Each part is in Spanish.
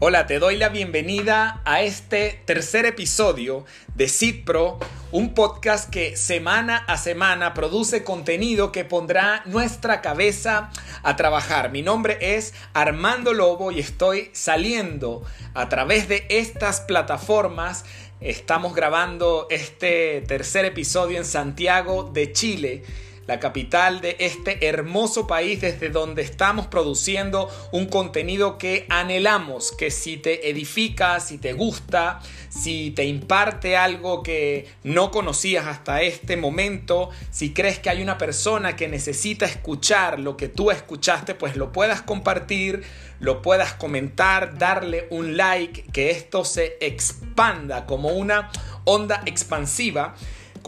Hola, te doy la bienvenida a este tercer episodio de Pro, un podcast que semana a semana produce contenido que pondrá nuestra cabeza a trabajar. Mi nombre es Armando Lobo y estoy saliendo a través de estas plataformas. Estamos grabando este tercer episodio en Santiago de Chile la capital de este hermoso país desde donde estamos produciendo un contenido que anhelamos, que si te edifica, si te gusta, si te imparte algo que no conocías hasta este momento, si crees que hay una persona que necesita escuchar lo que tú escuchaste, pues lo puedas compartir, lo puedas comentar, darle un like, que esto se expanda como una onda expansiva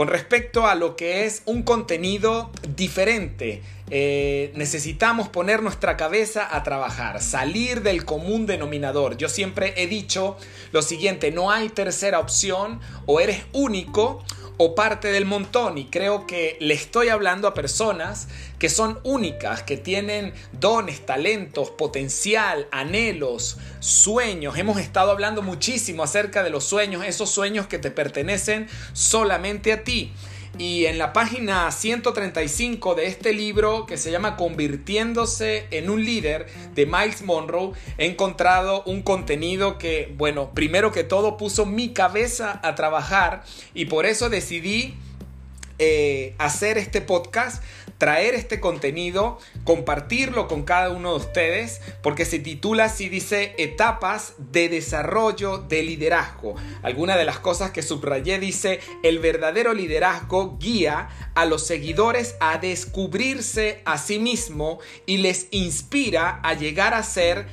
con respecto a lo que es un contenido diferente. Eh, necesitamos poner nuestra cabeza a trabajar, salir del común denominador. Yo siempre he dicho lo siguiente, no hay tercera opción, o eres único o parte del montón y creo que le estoy hablando a personas que son únicas, que tienen dones, talentos, potencial, anhelos, sueños. Hemos estado hablando muchísimo acerca de los sueños, esos sueños que te pertenecen solamente a ti. Y en la página 135 de este libro que se llama Convirtiéndose en un líder de Miles Monroe, he encontrado un contenido que, bueno, primero que todo puso mi cabeza a trabajar y por eso decidí eh, hacer este podcast traer este contenido, compartirlo con cada uno de ustedes, porque se titula así, dice, etapas de desarrollo de liderazgo. Alguna de las cosas que subrayé dice, el verdadero liderazgo guía a los seguidores a descubrirse a sí mismo y les inspira a llegar a ser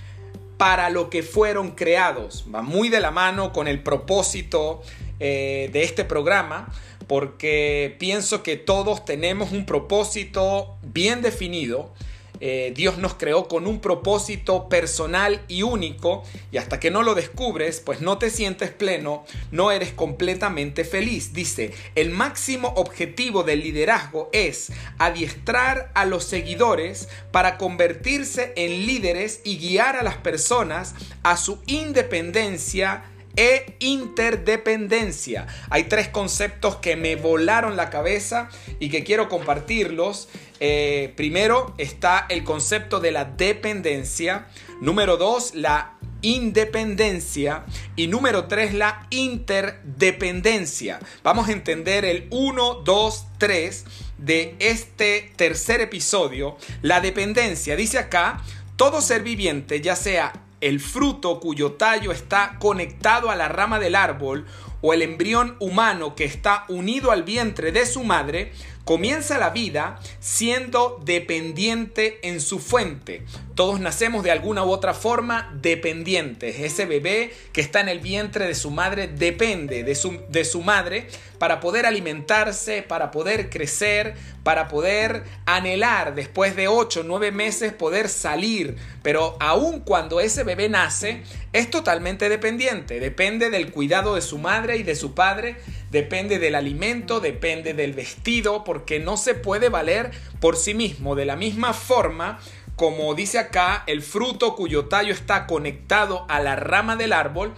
para lo que fueron creados. Va muy de la mano con el propósito eh, de este programa porque pienso que todos tenemos un propósito bien definido. Eh, Dios nos creó con un propósito personal y único y hasta que no lo descubres, pues no te sientes pleno, no eres completamente feliz. Dice, el máximo objetivo del liderazgo es adiestrar a los seguidores para convertirse en líderes y guiar a las personas a su independencia e interdependencia. Hay tres conceptos que me volaron la cabeza y que quiero compartirlos. Eh, primero está el concepto de la dependencia. Número dos, la independencia. Y número tres, la interdependencia. Vamos a entender el 1, 2, 3 de este tercer episodio. La dependencia. Dice acá, todo ser viviente, ya sea el fruto cuyo tallo está conectado a la rama del árbol o el embrión humano que está unido al vientre de su madre, comienza la vida siendo dependiente en su fuente. Todos nacemos de alguna u otra forma dependientes. Ese bebé que está en el vientre de su madre depende de su, de su madre para poder alimentarse, para poder crecer, para poder anhelar después de 8 o 9 meses poder salir. Pero aun cuando ese bebé nace, es totalmente dependiente. Depende del cuidado de su madre y de su padre depende del alimento, depende del vestido, porque no se puede valer por sí mismo. De la misma forma, como dice acá, el fruto cuyo tallo está conectado a la rama del árbol,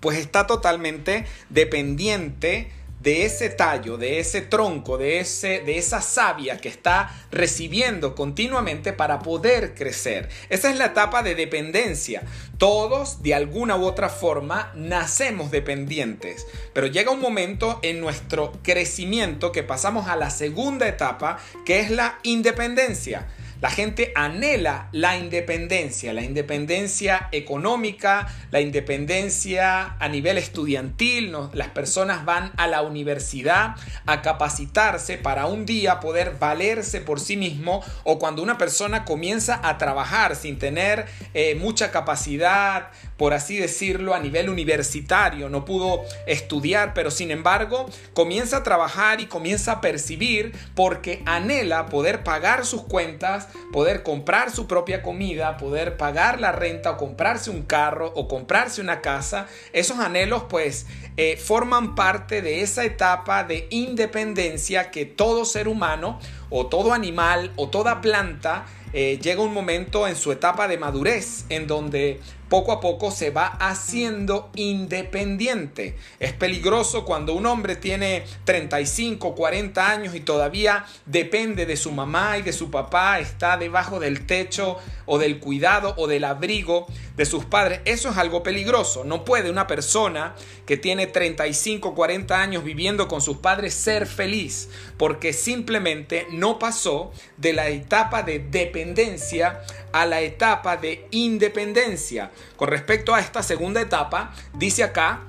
pues está totalmente dependiente de ese tallo, de ese tronco, de, ese, de esa savia que está recibiendo continuamente para poder crecer. Esa es la etapa de dependencia. Todos, de alguna u otra forma, nacemos dependientes, pero llega un momento en nuestro crecimiento que pasamos a la segunda etapa, que es la independencia. La gente anhela la independencia, la independencia económica, la independencia a nivel estudiantil. Las personas van a la universidad a capacitarse para un día poder valerse por sí mismo o cuando una persona comienza a trabajar sin tener eh, mucha capacidad, por así decirlo, a nivel universitario, no pudo estudiar, pero sin embargo comienza a trabajar y comienza a percibir porque anhela poder pagar sus cuentas, poder comprar su propia comida, poder pagar la renta o comprarse un carro o comprarse una casa. Esos anhelos pues eh, forman parte de esa etapa de independencia que todo ser humano o todo animal o toda planta eh, llega un momento en su etapa de madurez en donde poco a poco se va haciendo independiente. Es peligroso cuando un hombre tiene 35, 40 años y todavía depende de su mamá y de su papá, está debajo del techo o del cuidado o del abrigo de sus padres. Eso es algo peligroso. No puede una persona que tiene 35, 40 años viviendo con sus padres ser feliz porque simplemente no pasó de la etapa de dependencia a la etapa de independencia. Con respecto a esta segunda etapa, dice acá,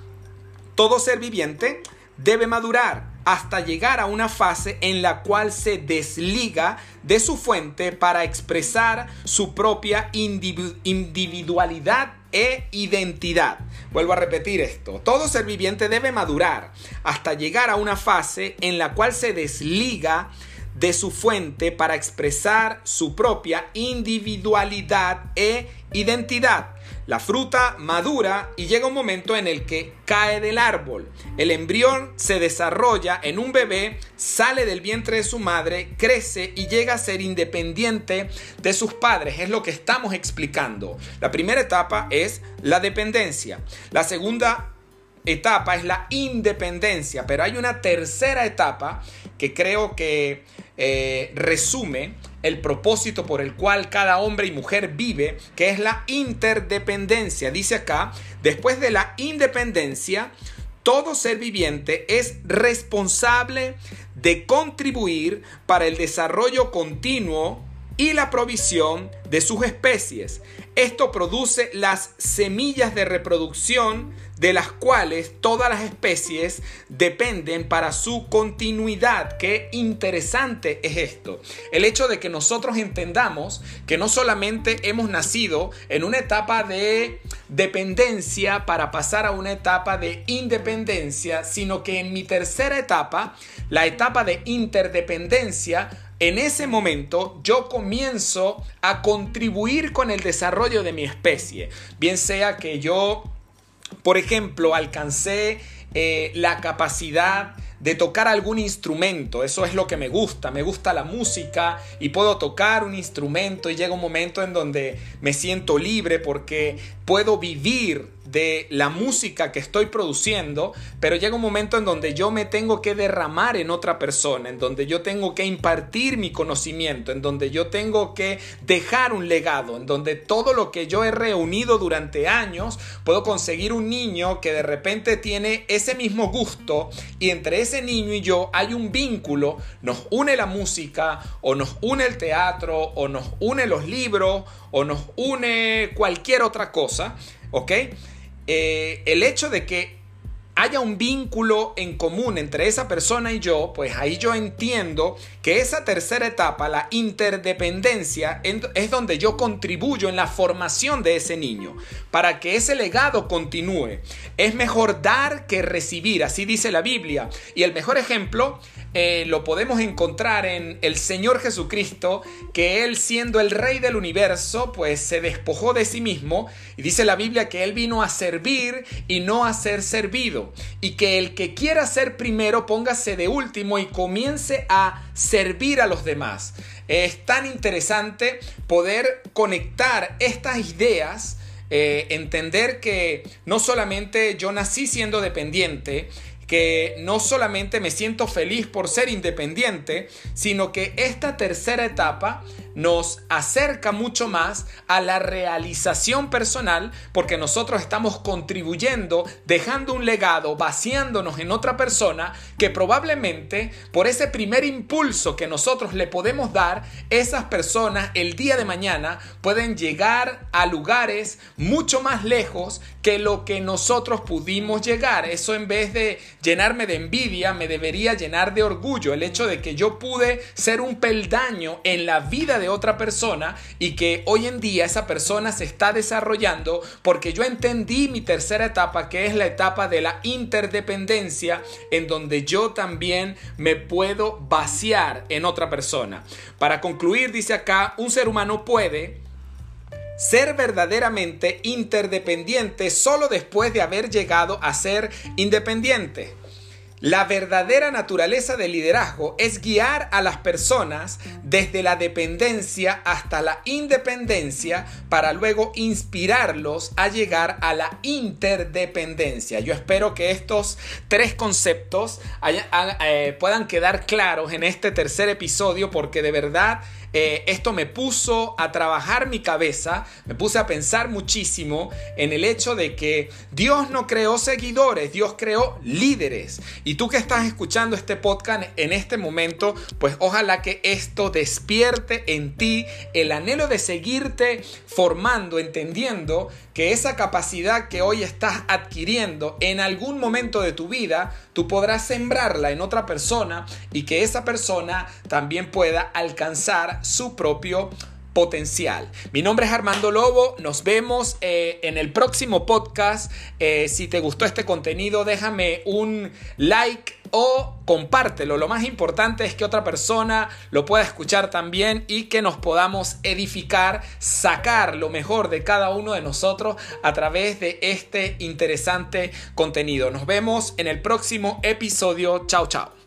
todo ser viviente debe madurar hasta llegar a una fase en la cual se desliga de su fuente para expresar su propia individualidad e identidad. Vuelvo a repetir esto. Todo ser viviente debe madurar hasta llegar a una fase en la cual se desliga de su fuente para expresar su propia individualidad e identidad. La fruta madura y llega un momento en el que cae del árbol. El embrión se desarrolla en un bebé, sale del vientre de su madre, crece y llega a ser independiente de sus padres. Es lo que estamos explicando. La primera etapa es la dependencia. La segunda etapa es la independencia, pero hay una tercera etapa que creo que eh, resume el propósito por el cual cada hombre y mujer vive, que es la interdependencia. Dice acá, después de la independencia, todo ser viviente es responsable de contribuir para el desarrollo continuo y la provisión de sus especies. Esto produce las semillas de reproducción de las cuales todas las especies dependen para su continuidad. Qué interesante es esto. El hecho de que nosotros entendamos que no solamente hemos nacido en una etapa de dependencia para pasar a una etapa de independencia, sino que en mi tercera etapa, la etapa de interdependencia, en ese momento yo comienzo a contribuir con el desarrollo de mi especie. Bien sea que yo por ejemplo, alcancé eh, la capacidad de tocar algún instrumento, eso es lo que me gusta, me gusta la música y puedo tocar un instrumento y llega un momento en donde me siento libre porque puedo vivir de la música que estoy produciendo, pero llega un momento en donde yo me tengo que derramar en otra persona, en donde yo tengo que impartir mi conocimiento, en donde yo tengo que dejar un legado, en donde todo lo que yo he reunido durante años, puedo conseguir un niño que de repente tiene ese mismo gusto y entre ese niño y yo hay un vínculo, nos une la música o nos une el teatro o nos une los libros o nos une cualquier otra cosa, ¿ok? Eh, el hecho de que haya un vínculo en común entre esa persona y yo, pues ahí yo entiendo que esa tercera etapa, la interdependencia, es donde yo contribuyo en la formación de ese niño, para que ese legado continúe. Es mejor dar que recibir, así dice la Biblia. Y el mejor ejemplo eh, lo podemos encontrar en el Señor Jesucristo, que Él siendo el Rey del universo, pues se despojó de sí mismo. Y dice la Biblia que Él vino a servir y no a ser servido. Y que el que quiera ser primero, póngase de último y comience a servir a los demás. Es tan interesante poder conectar estas ideas. Eh, entender que no solamente yo nací siendo dependiente, que no solamente me siento feliz por ser independiente, sino que esta tercera etapa nos acerca mucho más a la realización personal porque nosotros estamos contribuyendo, dejando un legado, vaciándonos en otra persona que probablemente por ese primer impulso que nosotros le podemos dar, esas personas el día de mañana pueden llegar a lugares mucho más lejos que lo que nosotros pudimos llegar. Eso en vez de llenarme de envidia, me debería llenar de orgullo el hecho de que yo pude ser un peldaño en la vida de otra persona y que hoy en día esa persona se está desarrollando porque yo entendí mi tercera etapa que es la etapa de la interdependencia en donde yo también me puedo vaciar en otra persona. Para concluir, dice acá, un ser humano puede ser verdaderamente interdependiente solo después de haber llegado a ser independiente. La verdadera naturaleza del liderazgo es guiar a las personas desde la dependencia hasta la independencia para luego inspirarlos a llegar a la interdependencia. Yo espero que estos tres conceptos eh, puedan quedar claros en este tercer episodio porque de verdad eh, esto me puso a trabajar mi cabeza, me puse a pensar muchísimo en el hecho de que Dios no creó seguidores, Dios creó líderes. Tú que estás escuchando este podcast en este momento, pues ojalá que esto despierte en ti el anhelo de seguirte formando, entendiendo que esa capacidad que hoy estás adquiriendo en algún momento de tu vida, tú podrás sembrarla en otra persona y que esa persona también pueda alcanzar su propio potencial. Mi nombre es Armando Lobo, nos vemos eh, en el próximo podcast. Eh, si te gustó este contenido, déjame un like o compártelo. Lo más importante es que otra persona lo pueda escuchar también y que nos podamos edificar, sacar lo mejor de cada uno de nosotros a través de este interesante contenido. Nos vemos en el próximo episodio. Chao, chao.